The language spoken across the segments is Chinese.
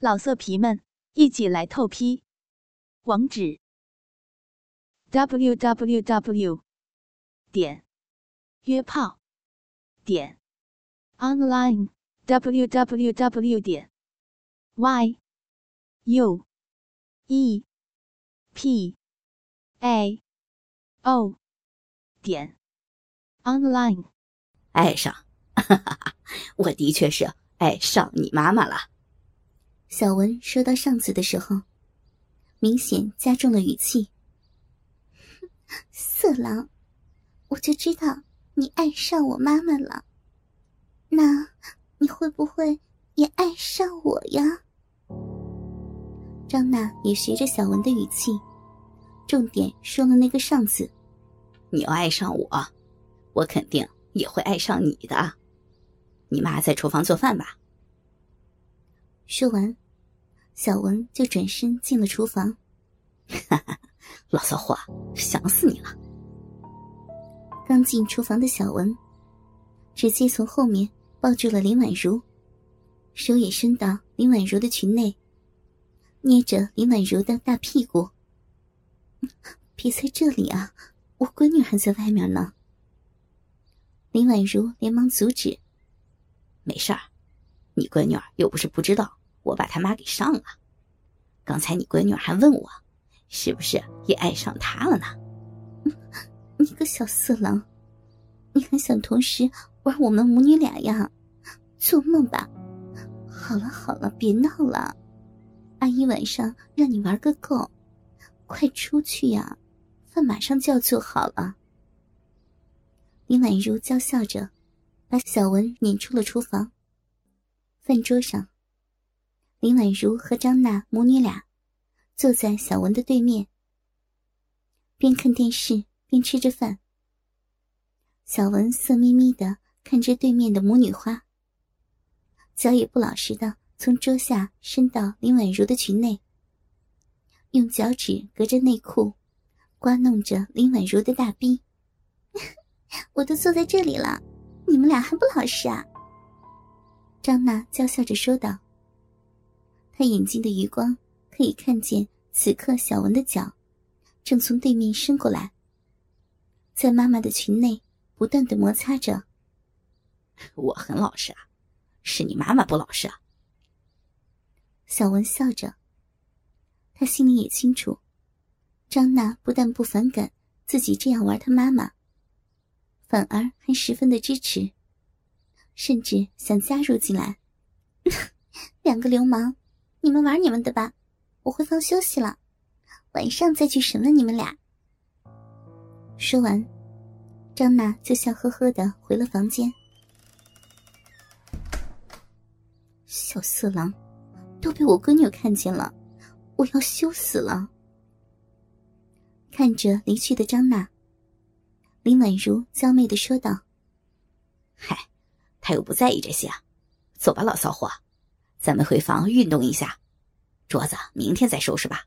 老色皮们，一起来透批！网址：w w w 点约炮点 online w w w 点 y u e p a o 点 online。爱上，哈哈哈！我的确是爱上你妈妈了。小文说到“上次”的时候，明显加重了语气。色狼，我就知道你爱上我妈妈了。那你会不会也爱上我呀？张娜也学着小文的语气，重点说了那个“上”次。你要爱上我，我肯定也会爱上你的。你妈在厨房做饭吧？说完，小文就转身进了厨房。哈哈，老骚货，想死你了！刚进厨房的小文，直接从后面抱住了林婉如，手也伸到林婉如的裙内，捏着林婉如的大屁股。别在这里啊，我闺女还在外面呢。林婉如连忙阻止：“没事儿，你闺女儿又不是不知道。”我把他妈给上了，刚才你闺女还问我，是不是也爱上他了呢？你个小色狼，你还想同时玩我们母女俩呀？做梦吧！好了好了，别闹了，阿姨晚上让你玩个够，快出去呀，饭马上就要做好了。林婉如娇笑着，把小文撵出了厨房。饭桌上。林婉如和张娜母女俩坐在小文的对面，边看电视边吃着饭。小文色眯眯的看着对面的母女花，脚也不老实的从桌下伸到林婉如的裙内，用脚趾隔着内裤刮弄着林婉如的大逼。我都坐在这里了，你们俩还不老实啊？张娜娇笑着说道。他眼睛的余光可以看见，此刻小文的脚正从对面伸过来，在妈妈的裙内不断的摩擦着。我很老实啊，是你妈妈不老实啊。小文笑着，他心里也清楚，张娜不但不反感自己这样玩他妈妈，反而还十分的支持，甚至想加入进来。两个流氓。你们玩你们的吧，我回房休息了，晚上再去审问你们俩。说完，张娜就笑呵呵的回了房间。小色狼，都被我闺女看见了，我要羞死了。看着离去的张娜，林婉如娇媚的说道：“嗨，他又不在意这些，走吧，老骚货。”咱们回房运动一下，桌子明天再收拾吧。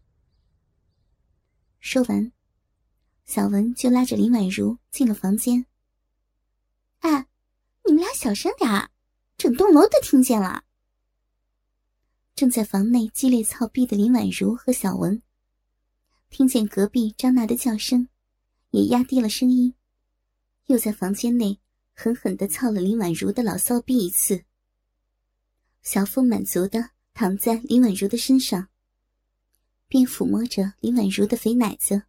说完，小文就拉着林婉如进了房间。哎，你们俩小声点整栋楼都听见了。正在房内激烈操逼的林婉如和小文，听见隔壁张娜的叫声，也压低了声音，又在房间内狠狠的操了林婉如的老骚逼一次。小腹满足的躺在林婉如的身上，边抚摸着林婉如的肥奶子，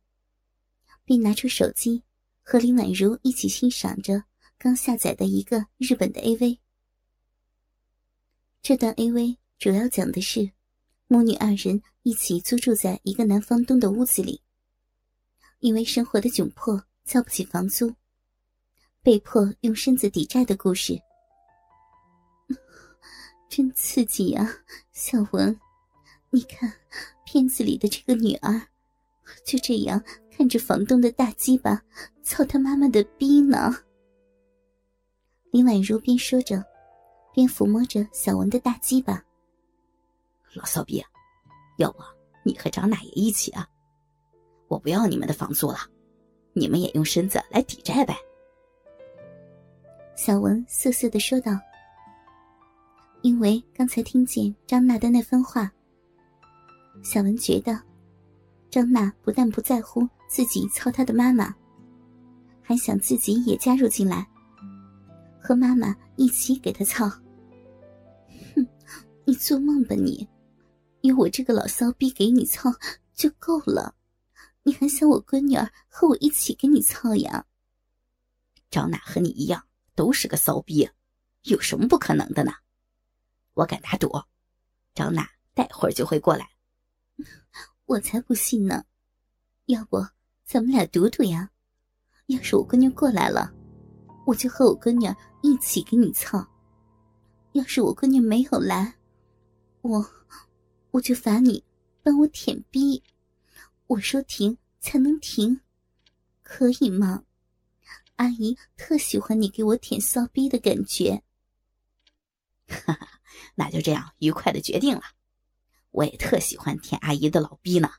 并拿出手机和林婉如一起欣赏着刚下载的一个日本的 AV。这段 AV 主要讲的是母女二人一起租住在一个男方东的屋子里，因为生活的窘迫交不起房租，被迫用身子抵债的故事。真刺激呀，小文！你看，片子里的这个女儿，就这样看着房东的大鸡巴操他妈妈的逼呢。林婉如边说着，边抚摸着小文的大鸡巴。老骚逼，要不你和张大爷一起啊？我不要你们的房租了，你们也用身子来抵债呗。小文涩涩的说道。因为刚才听见张娜的那番话，小文觉得张娜不但不在乎自己操她的妈妈，还想自己也加入进来，和妈妈一起给她操。哼，你做梦吧你！有我这个老骚逼给你操就够了，你还想我闺女儿和我一起给你操呀？张娜和你一样都是个骚逼，有什么不可能的呢？我敢打赌，张娜待会儿就会过来。我才不信呢！要不咱们俩赌赌呀？要是我闺女过来了，我就和我闺女一起给你操；要是我闺女没有来，我我就罚你帮我舔逼。我说停才能停，可以吗？阿姨特喜欢你给我舔骚逼的感觉。哈哈。那就这样愉快的决定了，我也特喜欢舔阿姨的老逼呢。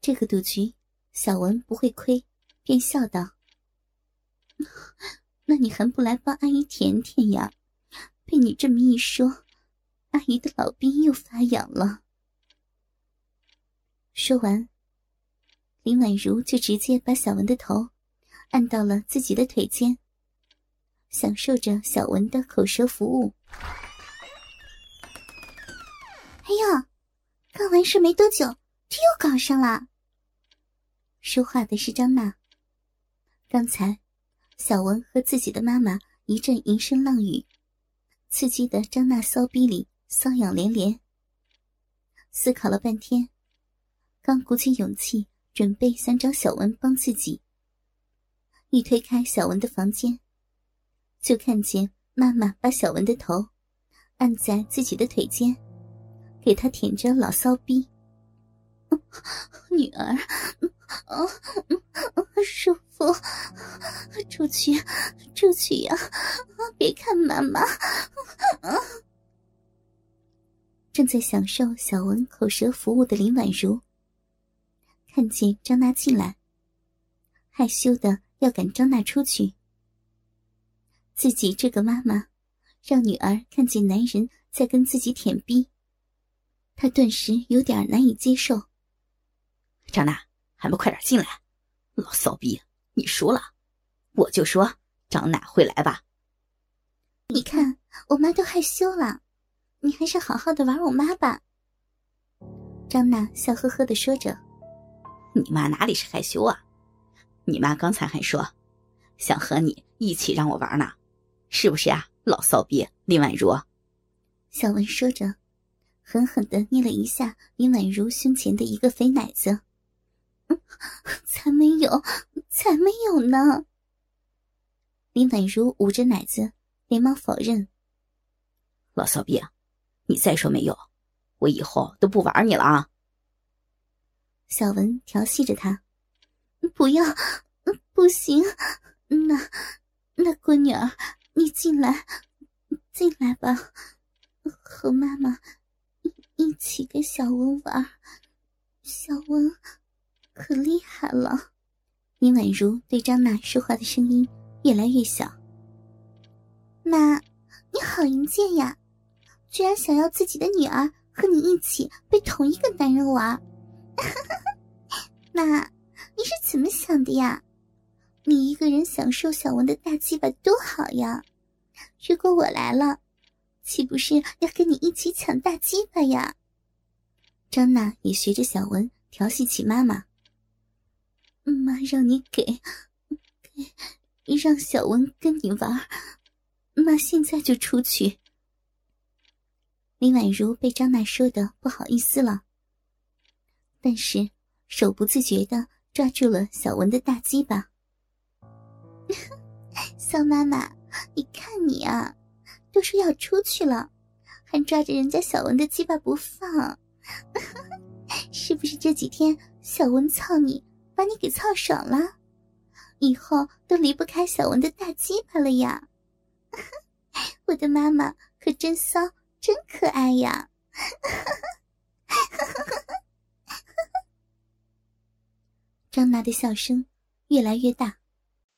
这个赌局，小文不会亏，便笑道：“那你还不来帮阿姨舔舔呀？被你这么一说，阿姨的老逼又发痒了。”说完，林婉如就直接把小文的头按到了自己的腿间。享受着小文的口舌服务。哎呀，刚完事没多久，这又搞上了。说话的是张娜。刚才，小文和自己的妈妈一阵淫声浪语，刺激的张娜骚逼里瘙痒连连。思考了半天，刚鼓起勇气准备想找小文帮自己，一推开小文的房间。就看见妈妈把小文的头按在自己的腿间，给他舔着老骚逼。女儿，啊，舒服，出去，出去呀！别看妈妈。正在享受小文口舌服务的林婉如，看见张娜进来，害羞的要赶张娜出去。自己这个妈妈，让女儿看见男人在跟自己舔逼，她顿时有点难以接受。张娜，还不快点进来！老骚逼，你输了！我就说张娜会来吧。你看我妈都害羞了，你还是好好的玩我妈吧。张娜笑呵呵的说着：“你妈哪里是害羞啊？你妈刚才还说，想和你一起让我玩呢。”是不是啊，老骚逼林婉如？小文说着，狠狠的捏了一下林婉如胸前的一个肥奶子。才没有，才没有呢！林婉如捂着奶子，连忙否认：“老骚逼，你再说没有，我以后都不玩你了啊！”小文调戏着他：“不要，不行，那那闺女儿。”你进来，进来吧，和妈妈一一起跟小文玩。小文可厉害了。林婉如对张娜说话的声音越来越小。妈，你好淫贱呀！居然想要自己的女儿和你一起被同一个男人玩。妈，你是怎么想的呀？你一个人享受小文的大鸡巴多好呀！如果我来了，岂不是要跟你一起抢大鸡巴呀？张娜也学着小文调戏起妈妈。妈让你给，给，让小文跟你玩。妈现在就出去。林婉如被张娜说的不好意思了，但是手不自觉的抓住了小文的大鸡巴。小妈妈，你看你啊，都说要出去了，还抓着人家小文的鸡巴不放，是不是这几天小文操你，把你给操爽了？以后都离不开小文的大鸡巴了呀？我的妈妈可真骚，真可爱呀！张娜的笑声越来越大。